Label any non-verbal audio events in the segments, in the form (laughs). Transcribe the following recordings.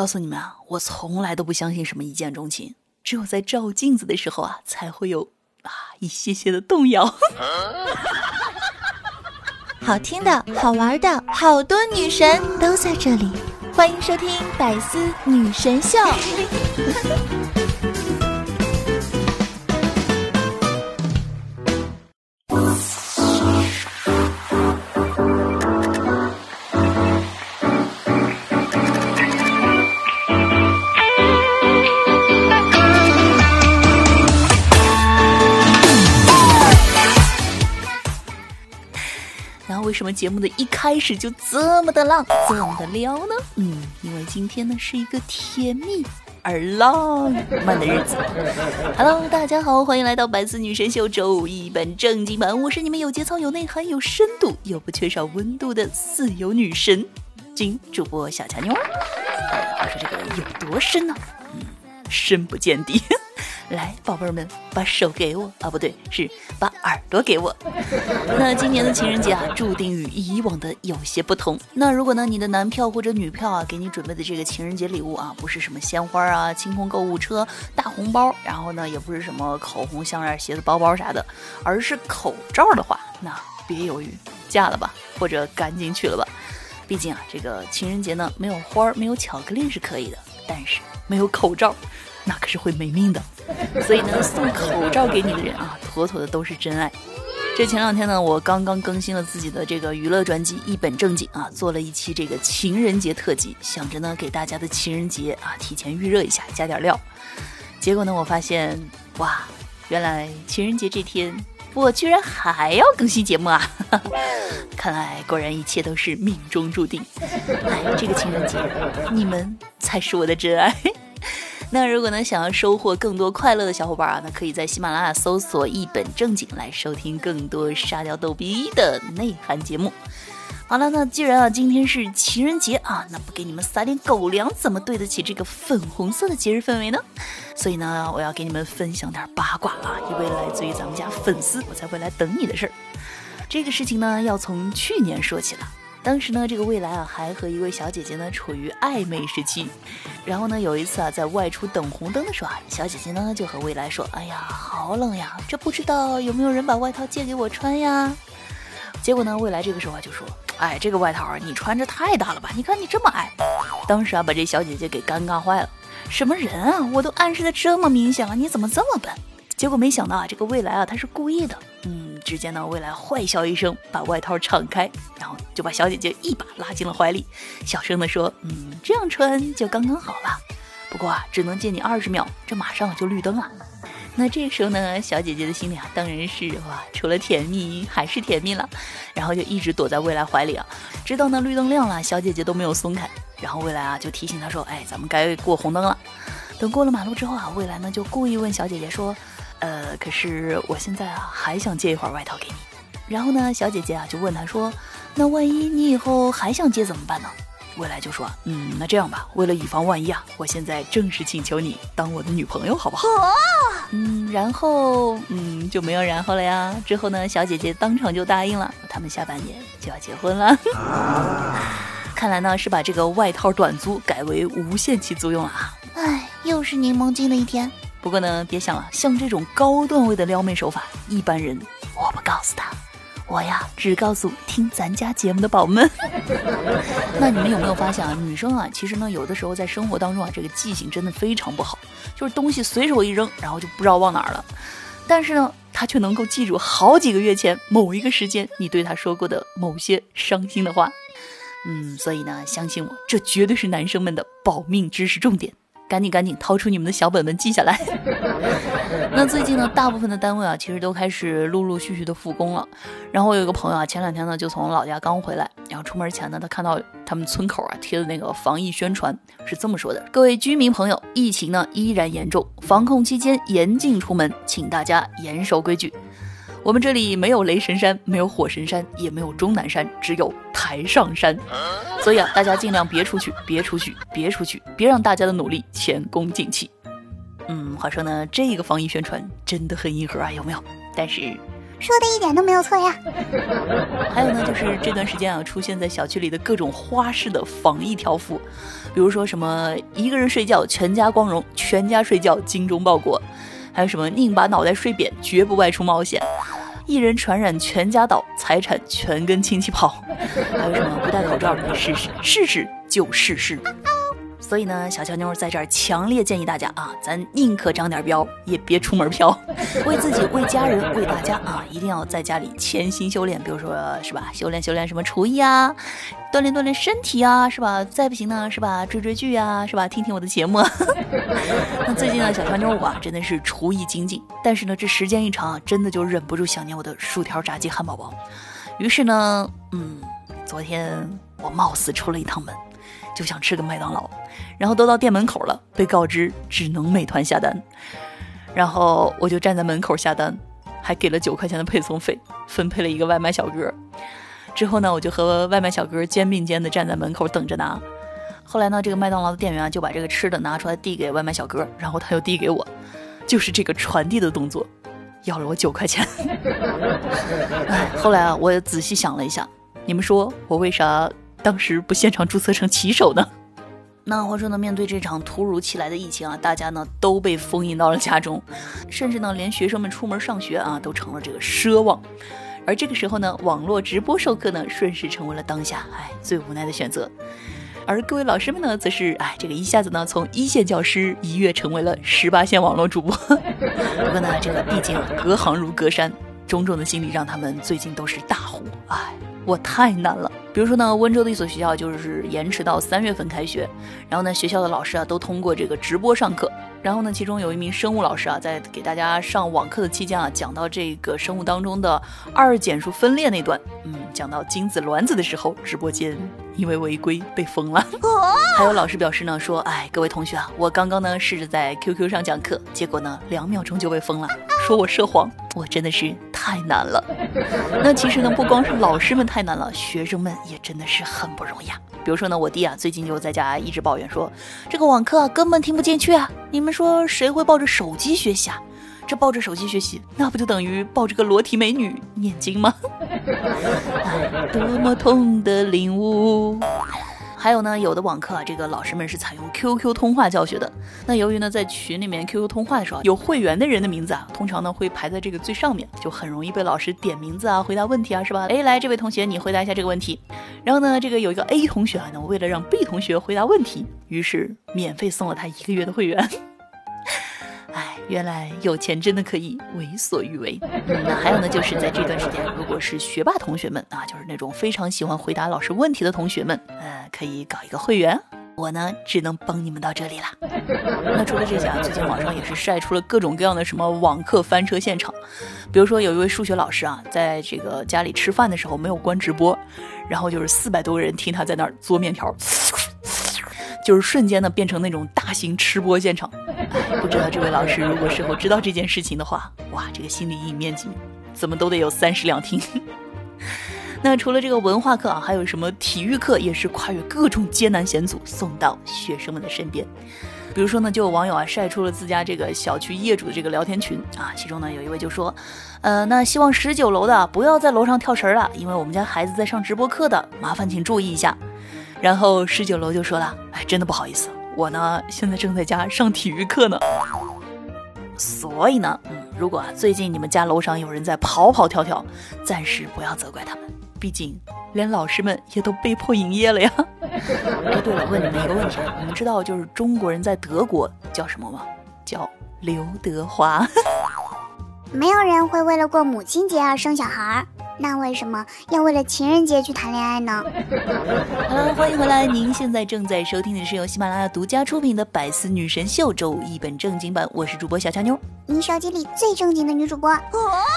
告诉你们啊，我从来都不相信什么一见钟情，只有在照镜子的时候啊，才会有啊一些些的动摇。(laughs) 好听的、好玩的，好多女神都在这里，欢迎收听《百思女神秀》。为什么节目的一开始就这么的浪，这么的撩呢？嗯，因为今天呢是一个甜蜜而浪漫的日子。Hello，大家好，欢迎来到百思女神秀周五一本正经版，我是你们有节操、有内涵、有深度又不缺少温度的自由女神金主播小强妞。话说这个有多深呢？嗯，深不见底。来，宝贝儿们，把手给我啊！不对，是把耳朵给我。那今年的情人节啊，注定与以往的有些不同。那如果呢，你的男票或者女票啊，给你准备的这个情人节礼物啊，不是什么鲜花啊、清空购物车、大红包，然后呢，也不是什么口红、项链、鞋子、包包啥的，而是口罩的话，那别犹豫，嫁了吧，或者赶紧娶了吧。毕竟啊，这个情人节呢，没有花、没有巧克力是可以的，但是没有口罩。那可是会没命的，所以呢，送口罩给你的人啊，妥妥的都是真爱。这前两天呢，我刚刚更新了自己的这个娱乐专辑，一本正经啊，做了一期这个情人节特辑，想着呢给大家的情人节啊提前预热一下，加点料。结果呢，我发现哇，原来情人节这天我居然还要更新节目啊！(laughs) 看来果然一切都是命中注定。哎，这个情人节，你们才是我的真爱。那如果呢，想要收获更多快乐的小伙伴啊，那可以在喜马拉雅搜索“一本正经”来收听更多沙雕逗逼的内涵节目。好了，那既然啊今天是情人节啊，那不给你们撒点狗粮，怎么对得起这个粉红色的节日氛围呢？所以呢，我要给你们分享点八卦啊，一位来自于咱们家粉丝我才会来等你的事儿。这个事情呢，要从去年说起了。当时呢，这个未来啊还和一位小姐姐呢处于暧昧时期，然后呢有一次啊在外出等红灯的时候啊，小姐姐呢就和未来说：“哎呀，好冷呀，这不知道有没有人把外套借给我穿呀？”结果呢，未来这个时候啊就说：“哎，这个外套啊你穿着太大了吧？你看你这么矮。”当时啊把这小姐姐给尴尬坏了，什么人啊？我都暗示的这么明显了，你怎么这么笨？结果没想到啊，这个未来啊他是故意的。嗯，只见到未来坏笑一声，把外套敞开，然后就把小姐姐一把拉进了怀里，小声的说：“嗯，这样穿就刚刚好了。不过啊，只能借你二十秒，这马上就绿灯了。”那这时候呢，小姐姐的心里啊，当然是哇，除了甜蜜还是甜蜜了，然后就一直躲在未来怀里啊，直到那绿灯亮了，小姐姐都没有松开，然后未来啊就提醒她说：“哎，咱们该过红灯了。”等过了马路之后啊，未来呢就故意问小姐姐说。呃，可是我现在啊，还想借一会儿外套给你。然后呢，小姐姐啊就问他说：“那万一你以后还想借怎么办呢？”未来就说：“嗯，那这样吧，为了以防万一啊，我现在正式请求你当我的女朋友，好不好？” (laughs) 嗯，然后嗯就没有然后了呀。之后呢，小姐姐当场就答应了，他们下半年就要结婚了。(laughs) 看来呢是把这个外套短租改为无限期租用了啊。哎，又是柠檬精的一天。不过呢，别想了，像这种高段位的撩妹手法，一般人我不告诉他，我呀只告诉听咱家节目的宝们。(laughs) 那你们有没有发现啊，女生啊，其实呢，有的时候在生活当中啊，这个记性真的非常不好，就是东西随手一扔，然后就不知道忘哪儿了。但是呢，她却能够记住好几个月前某一个时间你对她说过的某些伤心的话。嗯，所以呢，相信我，这绝对是男生们的保命知识重点。赶紧赶紧掏出你们的小本本记下来。(laughs) 那最近呢，大部分的单位啊，其实都开始陆陆续续的复工了。然后我有一个朋友啊，前两天呢就从老家刚回来，然后出门前呢，他看到他们村口啊贴的那个防疫宣传是这么说的：各位居民朋友，疫情呢依然严重，防控期间严禁出门，请大家严守规矩。我们这里没有雷神山，没有火神山，也没有终南山，只有台上山。所以啊，大家尽量别出去，别出去，别出去，别让大家的努力前功尽弃。嗯，话说呢，这个防疫宣传真的很硬核啊，有没有？但是说的一点都没有错呀。(laughs) 还有呢，就是这段时间啊，出现在小区里的各种花式的防疫条幅，比如说什么一个人睡觉全家光荣，全家睡觉精忠报国，还有什么宁把脑袋睡扁，绝不外出冒险。一人传染全家倒，财产全跟亲戚跑。(laughs) 还有什么不戴口罩可以试试，试试就试试。所以呢，小乔妞在这儿强烈建议大家啊，咱宁可长点膘，也别出门飘。(laughs) 为自己、为家人、为大家啊，一定要在家里潜心修炼。比如说，是吧？修炼修炼什么厨艺啊，锻炼锻炼身体啊，是吧？再不行呢，是吧？追追剧啊，是吧？听听我的节目。(laughs) 那最近呢，小乔妞我啊，真的是厨艺精进。但是呢，这时间一长啊，真的就忍不住想念我的薯条、炸鸡、汉堡包。于是呢，嗯，昨天我冒死出了一趟门。就想吃个麦当劳，然后都到店门口了，被告知只能美团下单，然后我就站在门口下单，还给了九块钱的配送费，分配了一个外卖小哥。之后呢，我就和外卖小哥肩并肩的站在门口等着拿。后来呢，这个麦当劳的店员啊就把这个吃的拿出来递给外卖小哥，然后他又递给我，就是这个传递的动作，要了我九块钱。(laughs) 哎，后来啊，我也仔细想了一下，你们说我为啥？当时不现场注册成骑手呢？那话说呢，面对这场突如其来的疫情啊，大家呢都被封印到了家中，甚至呢连学生们出门上学啊都成了这个奢望。而这个时候呢，网络直播授课呢顺势成为了当下哎最无奈的选择。而各位老师们呢，则是哎这个一下子呢从一线教师一跃成为了十八线网络主播。(laughs) 不过呢，这个毕竟隔行如隔山，种种的心理让他们最近都是大呼哎。我太难了，比如说呢，温州的一所学校就是延迟到三月份开学，然后呢，学校的老师啊都通过这个直播上课，然后呢，其中有一名生物老师啊，在给大家上网课的期间啊，讲到这个生物当中的二减数分裂那段，嗯，讲到精子卵子的时候，直播间因为违规被封了。(laughs) 还有老师表示呢，说，哎，各位同学啊，我刚刚呢试着在 QQ 上讲课，结果呢两秒钟就被封了，说我涉黄，我真的是太难了。那其实呢，不光是老师们。太难了，学生们也真的是很不容易啊。比如说呢，我弟啊，最近就在家一直抱怨说，这个网课啊根本听不进去啊。你们说谁会抱着手机学习啊？这抱着手机学习，那不就等于抱着个裸体美女念经吗？(laughs) 多么痛的领悟。还有呢，有的网课啊，这个老师们是采用 QQ 通话教学的。那由于呢，在群里面 QQ 通话的时候，有会员的人的名字啊，通常呢会排在这个最上面，就很容易被老师点名字啊，回答问题啊，是吧？哎，来，这位同学，你回答一下这个问题。然后呢，这个有一个 A 同学啊，那为了让 B 同学回答问题，于是免费送了他一个月的会员。哎，原来有钱真的可以为所欲为。那还有呢，就是在这段时间，如果是学霸同学们啊，就是那种非常喜欢回答老师问题的同学们，呃，可以搞一个会员。我呢，只能帮你们到这里了。那除了这些啊，最近网上也是晒出了各种各样的什么网课翻车现场。比如说，有一位数学老师啊，在这个家里吃饭的时候没有关直播，然后就是四百多个人听他在那儿做面条。就是瞬间呢变成那种大型吃播现场，(laughs) 不知道这位老师如果事后知道这件事情的话，哇，这个心理阴影面积怎么都得有三室两厅。(laughs) 那除了这个文化课啊，还有什么体育课也是跨越各种艰难险阻送到学生们的身边。比如说呢，就有网友啊晒出了自家这个小区业主的这个聊天群啊，其中呢有一位就说，呃，那希望十九楼的不要在楼上跳绳了，因为我们家孩子在上直播课的，麻烦请注意一下。然后十九楼就说了：“哎，真的不好意思，我呢现在正在家上体育课呢。所以呢，嗯，如果最近你们家楼上有人在跑跑跳跳，暂时不要责怪他们，毕竟连老师们也都被迫营业了呀。(laughs) 哎，对了，问你们一个问题啊，你们知道就是中国人在德国叫什么吗？叫刘德华。(laughs) 没有人会为了过母亲节而生小孩儿。”那为什么要为了情人节去谈恋爱呢？(laughs) 好了，欢迎回来！您现在正在收听的是由喜马拉雅独家出品的《百思女神秀》周五一本正经版，我是主播小乔妞，你手机里最正经的女主播。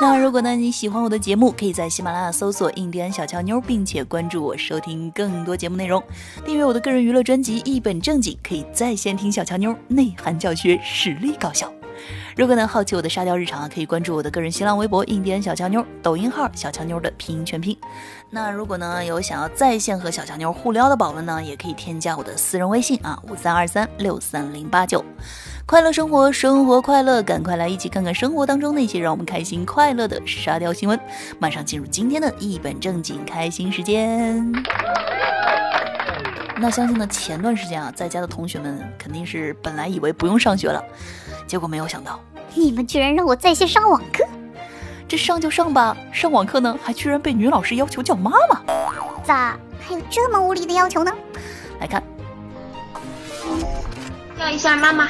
那如果呢你喜欢我的节目，可以在喜马拉雅搜索“印第安小乔妞”，并且关注我，收听更多节目内容。订阅我的个人娱乐专辑《一本正经》，可以在线听小乔妞内涵教学，实力高效。如果呢好奇我的沙雕日常啊，可以关注我的个人新浪微博“印第安小乔妞”，抖音号“小乔妞”的拼音全拼。那如果呢有想要在线和小乔妞互撩的宝宝呢，也可以添加我的私人微信啊，五三二三六三零八九。快乐生活，生活快乐，赶快来一起看看生活当中那些让我们开心快乐的沙雕新闻。马上进入今天的一本正经开心时间。那相信呢，前段时间啊，在家的同学们肯定是本来以为不用上学了，结果没有想到，你们居然让我在线上网课，这上就上吧，上网课呢，还居然被女老师要求叫妈妈，咋还有这么无理的要求呢？来看，叫一下妈妈。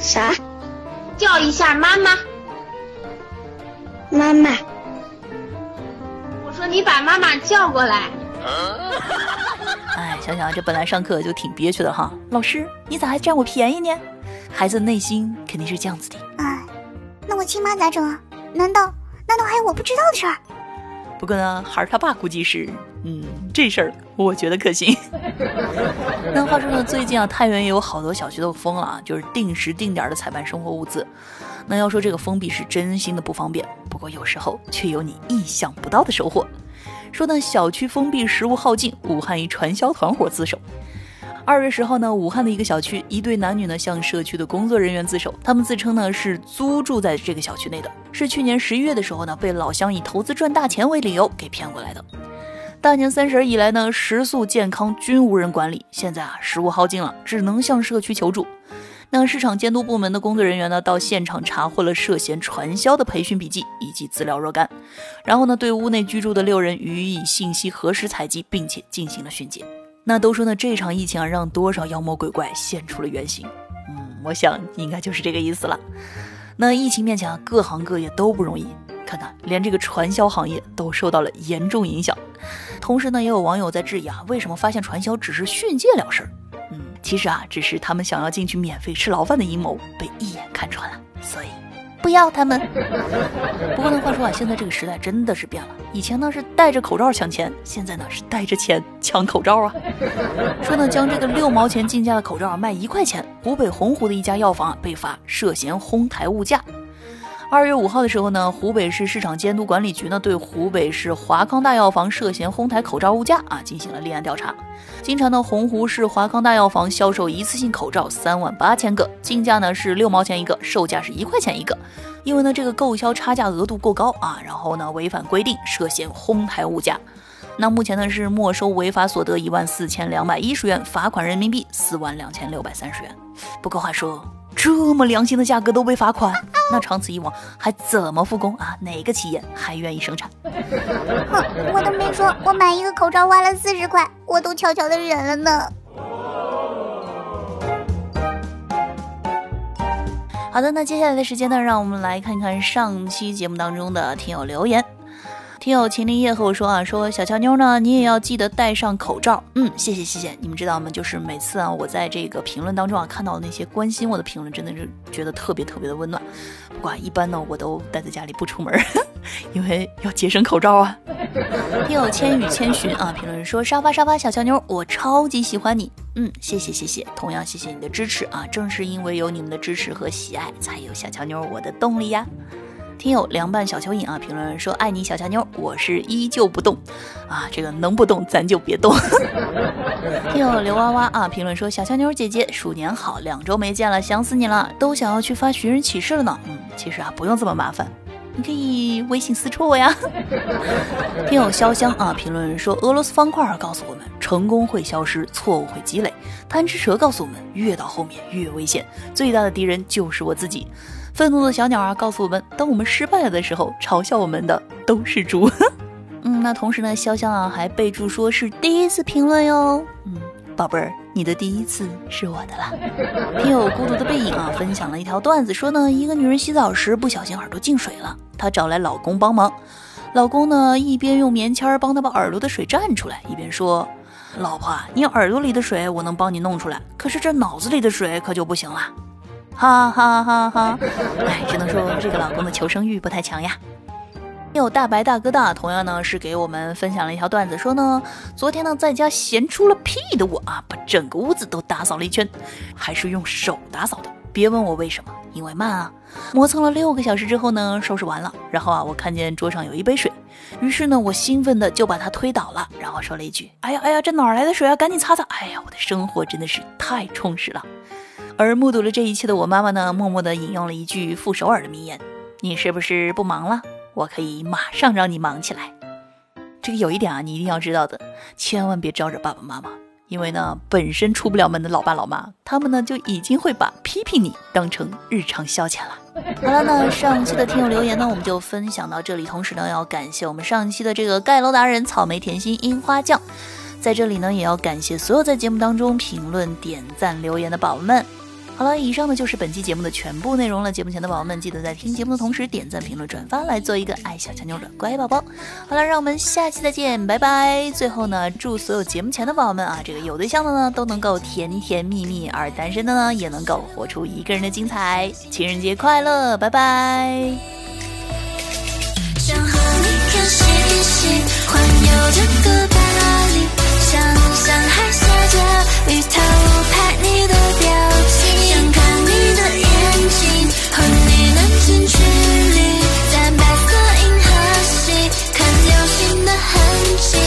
啥？叫一下妈妈。妈妈。我说你把妈妈叫过来。(laughs) 哎，想想这本来上课就挺憋屈的哈，老师你咋还占我便宜呢？孩子内心肯定是这样子的。哎，那我亲妈咋整啊？难道难道还有我不知道的事儿？不过呢，孩儿他爸估计是，嗯，这事儿我觉得可行。(laughs) 那话说呢，最近啊，太原也有好多小区都封了啊，就是定时定点的采办生活物资。那要说这个封闭是真心的不方便，不过有时候却有你意想不到的收获。说呢，小区封闭，食物耗尽，武汉一传销团伙自首。二月十号呢，武汉的一个小区，一对男女呢向社区的工作人员自首，他们自称呢是租住在这个小区内的，是去年十一月的时候呢被老乡以投资赚大钱为理由给骗过来的。大年三十以来呢，食宿健康均无人管理，现在啊食物耗尽了，只能向社区求助。那市场监督部门的工作人员呢到现场查获了涉嫌传销的培训笔记以及资料若干，然后呢对屋内居住的六人予以信息核实采集，并且进行了训诫。那都说呢，这场疫情啊，让多少妖魔鬼怪现出了原形。嗯，我想应该就是这个意思了。那疫情面前啊，各行各业都不容易，看看连这个传销行业都受到了严重影响。同时呢，也有网友在质疑啊，为什么发现传销只是训诫了事儿？嗯，其实啊，只是他们想要进去免费吃牢饭的阴谋被一眼看穿了，所以。不要他们。(laughs) 不过呢，话说啊，现在这个时代真的是变了。以前呢是戴着口罩抢钱，现在呢是带着钱抢口罩啊。(laughs) 说呢，将这个六毛钱进价的口罩卖一块钱，湖北洪湖的一家药房啊被罚涉嫌哄抬物价。二月五号的时候呢，湖北市市场监督管理局呢对湖北市华康大药房涉嫌哄抬口罩物价啊进行了立案调查。经查呢，洪湖市华康大药房销售一次性口罩三万八千个，进价呢是六毛钱一个，售价是一块钱一个。因为呢这个购销差价额度过高啊，然后呢违反规定，涉嫌哄抬物价。那目前呢是没收违法所得一万四千两百一十元，罚款人民币四万两千六百三十元。不过话说。这么良心的价格都被罚款，那长此以往还怎么复工啊？哪个企业还愿意生产？哼，我都没说，我买一个口罩花了四十块，我都悄悄的忍了呢。好的，那接下来的时间呢，让我们来看看上期节目当中的听友留言。听友秦林叶和我说啊，说小乔妞呢，你也要记得戴上口罩。嗯，谢谢谢谢。你们知道吗？就是每次啊，我在这个评论当中啊，看到那些关心我的评论，真的是觉得特别特别的温暖。不过一般呢，我都待在家里不出门，(laughs) 因为要节省口罩啊。听友千与千寻啊，评论说沙发沙发小乔妞，我超级喜欢你。嗯，谢谢谢谢，同样谢谢你的支持啊，正是因为有你们的支持和喜爱，才有小乔妞我的动力呀。听友凉拌小蚯蚓啊，评论说爱你小乔妞，我是依旧不动啊，这个能不动咱就别动。(laughs) 听友刘娃娃啊，评论说小乔妞姐姐鼠年好，两周没见了，想死你了，都想要去发寻人启事了呢。嗯，其实啊不用这么麻烦，你可以微信私戳我呀。(laughs) 听友潇湘啊，评论说俄罗斯方块告诉我们，成功会消失，错误会积累。贪吃蛇告诉我们，越到后面越危险，最大的敌人就是我自己。愤怒的小鸟啊，告诉我们，当我们失败了的时候，嘲笑我们的都是猪。(laughs) 嗯，那同时呢，潇潇啊还备注说是第一次评论哟。嗯，宝贝儿，你的第一次是我的了。听友孤独的背影啊，分享了一条段子，说呢，一个女人洗澡时不小心耳朵进水了，她找来老公帮忙。老公呢一边用棉签帮她把耳朵的水蘸出来，一边说：“老婆，你耳朵里的水我能帮你弄出来，可是这脑子里的水可就不行了。”哈哈哈哈！哎，只能说这个老公的求生欲不太强呀。有大白大哥大，同样呢是给我们分享了一条段子，说呢，昨天呢在家闲出了屁的我啊，把整个屋子都打扫了一圈，还是用手打扫的，别问我为什么，因为慢啊。磨蹭了六个小时之后呢，收拾完了，然后啊，我看见桌上有一杯水，于是呢，我兴奋的就把它推倒了，然后说了一句：“哎呀哎呀，这哪来的水啊？赶紧擦擦！”哎呀，我的生活真的是太充实了。而目睹了这一切的我妈妈呢，默默地引用了一句傅首尔的名言：“你是不是不忙了？我可以马上让你忙起来。”这个有一点啊，你一定要知道的，千万别招惹爸爸妈妈。因为呢，本身出不了门的老爸老妈，他们呢就已经会把批评你当成日常消遣了。好了，那上期的听友留言呢，我们就分享到这里。同时呢，要感谢我们上期的这个盖楼达人草莓甜心樱花酱，在这里呢，也要感谢所有在节目当中评论、点赞、留言的宝宝们。好了，以上呢就是本期节目的全部内容了。节目前的宝宝们，记得在听节目的同时点赞、评论、转发，来做一个爱小强妞的乖宝宝。好了，让我们下期再见，拜拜。最后呢，祝所有节目前的宝宝们啊，这个有对象的呢都能够甜甜蜜蜜，而单身的呢也能够活出一个人的精彩。情人节快乐，拜拜。想和你看星星，环游整个巴黎，想象海下着雨，偷拍你的表情。近距离，在白色银河系看流星的痕迹，